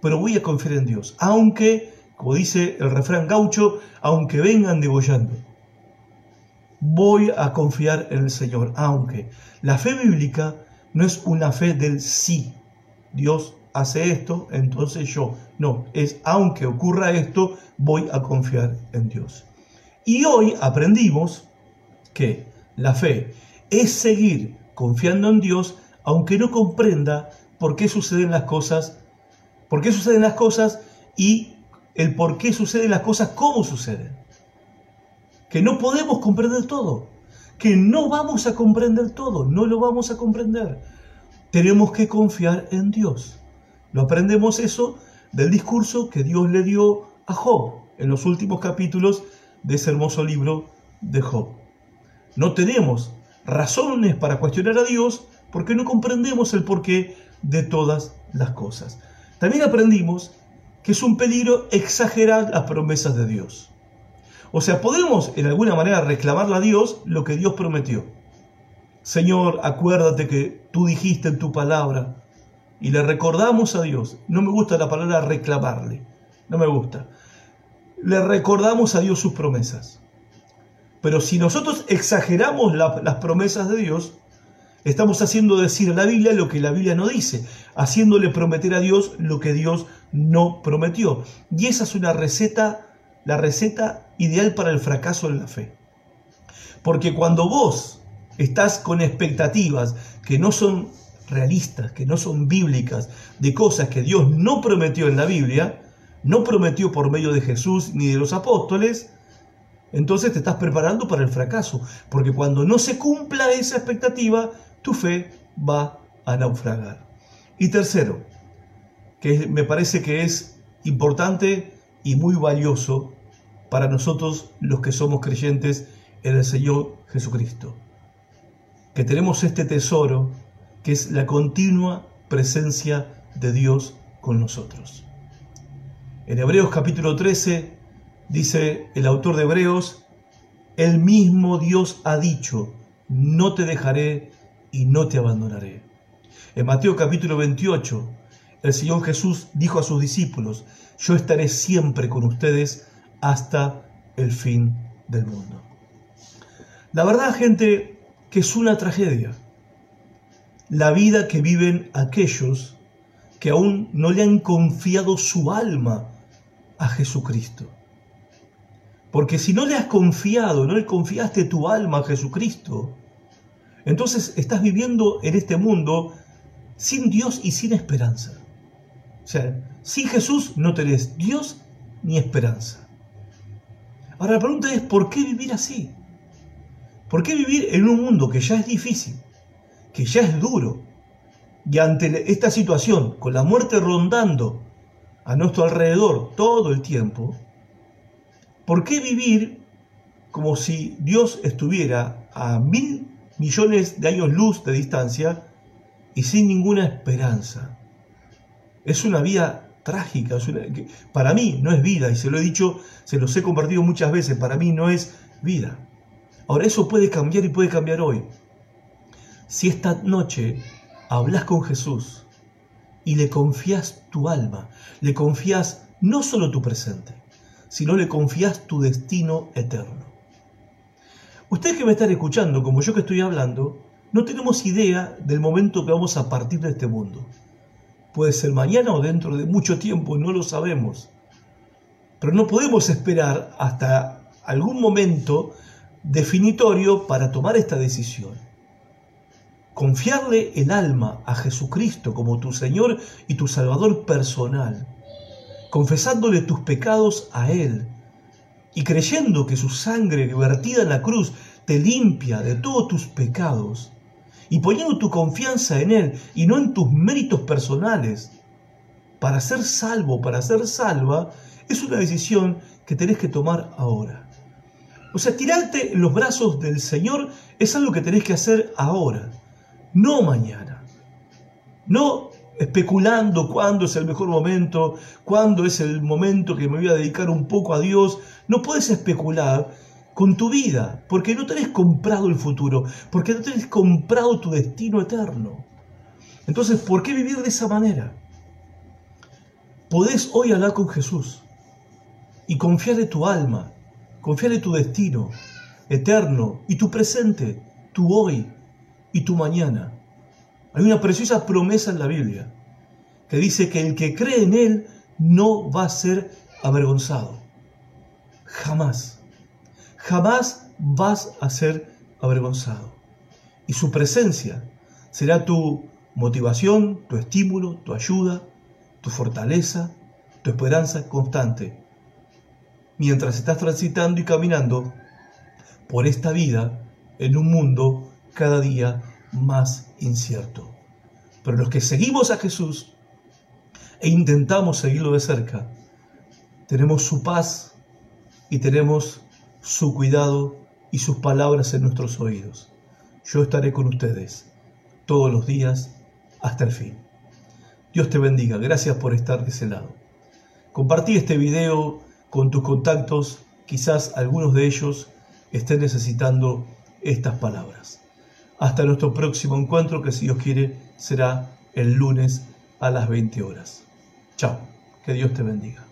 Pero voy a confiar en Dios. Aunque, como dice el refrán gaucho, aunque vengan degollando. Voy a confiar en el Señor. Aunque la fe bíblica no es una fe del sí. Dios hace esto, entonces yo. No, es aunque ocurra esto, voy a confiar en Dios. Y hoy aprendimos que la fe es seguir confiando en Dios aunque no comprenda por qué suceden las cosas, por qué suceden las cosas y el por qué suceden las cosas, cómo suceden. Que no podemos comprender todo, que no vamos a comprender todo, no lo vamos a comprender. Tenemos que confiar en Dios. Lo aprendemos eso del discurso que Dios le dio a Job en los últimos capítulos de ese hermoso libro de Job. No tenemos razones para cuestionar a Dios porque no comprendemos el porqué de todas las cosas. También aprendimos que es un peligro exagerar las promesas de Dios. O sea, podemos en alguna manera reclamarle a Dios lo que Dios prometió. Señor, acuérdate que tú dijiste en tu palabra y le recordamos a Dios. No me gusta la palabra reclamarle, no me gusta. Le recordamos a Dios sus promesas. Pero si nosotros exageramos las promesas de Dios, estamos haciendo decir a la Biblia lo que la Biblia no dice, haciéndole prometer a Dios lo que Dios no prometió. Y esa es una receta, la receta ideal para el fracaso en la fe. Porque cuando vos estás con expectativas que no son realistas, que no son bíblicas, de cosas que Dios no prometió en la Biblia, no prometió por medio de Jesús ni de los apóstoles, entonces te estás preparando para el fracaso, porque cuando no se cumpla esa expectativa, tu fe va a naufragar. Y tercero, que me parece que es importante y muy valioso para nosotros los que somos creyentes en el Señor Jesucristo, que tenemos este tesoro que es la continua presencia de Dios con nosotros. En Hebreos capítulo 13 Dice el autor de Hebreos, el mismo Dios ha dicho, no te dejaré y no te abandonaré. En Mateo capítulo 28, el Señor Jesús dijo a sus discípulos, yo estaré siempre con ustedes hasta el fin del mundo. La verdad, gente, que es una tragedia. La vida que viven aquellos que aún no le han confiado su alma a Jesucristo. Porque si no le has confiado, no le confiaste tu alma a Jesucristo, entonces estás viviendo en este mundo sin Dios y sin esperanza. O sea, sin Jesús no tenés Dios ni esperanza. Ahora la pregunta es, ¿por qué vivir así? ¿Por qué vivir en un mundo que ya es difícil, que ya es duro, y ante esta situación, con la muerte rondando a nuestro alrededor todo el tiempo, ¿Por qué vivir como si Dios estuviera a mil millones de años luz de distancia y sin ninguna esperanza? Es una vida trágica. para mí no es vida, y se lo he dicho, se los he compartido muchas veces, para mí no es vida. Ahora eso puede cambiar y puede cambiar hoy. Si esta noche hablas con Jesús y le confías tu alma, le confías no solo tu presente, si no le confías tu destino eterno. Ustedes que me están escuchando, como yo que estoy hablando, no tenemos idea del momento que vamos a partir de este mundo. Puede ser mañana o dentro de mucho tiempo, no lo sabemos. Pero no podemos esperar hasta algún momento definitorio para tomar esta decisión. Confiarle el alma a Jesucristo como tu Señor y tu Salvador personal confesándole tus pecados a Él y creyendo que su sangre vertida en la cruz te limpia de todos tus pecados y poniendo tu confianza en Él y no en tus méritos personales, para ser salvo, para ser salva, es una decisión que tenés que tomar ahora. O sea, tirarte en los brazos del Señor es algo que tenés que hacer ahora, no mañana. No especulando cuándo es el mejor momento, cuándo es el momento que me voy a dedicar un poco a Dios. No puedes especular con tu vida, porque no tenés comprado el futuro, porque no tenés comprado tu destino eterno. Entonces, ¿por qué vivir de esa manera? Podés hoy hablar con Jesús y confiar en tu alma, confiar en tu destino eterno y tu presente, tu hoy y tu mañana. Hay una preciosa promesa en la Biblia que dice que el que cree en Él no va a ser avergonzado. Jamás. Jamás vas a ser avergonzado. Y su presencia será tu motivación, tu estímulo, tu ayuda, tu fortaleza, tu esperanza constante. Mientras estás transitando y caminando por esta vida en un mundo cada día más incierto. Pero los que seguimos a Jesús e intentamos seguirlo de cerca, tenemos su paz y tenemos su cuidado y sus palabras en nuestros oídos. yo estaré con ustedes todos los días hasta el fin. Dios te bendiga, gracias por estar de ese lado. Compartí este video con tus contactos, quizás algunos de ellos estén necesitando estas palabras. Hasta nuestro próximo encuentro, que si Dios quiere será el lunes a las 20 horas. Chao, que Dios te bendiga.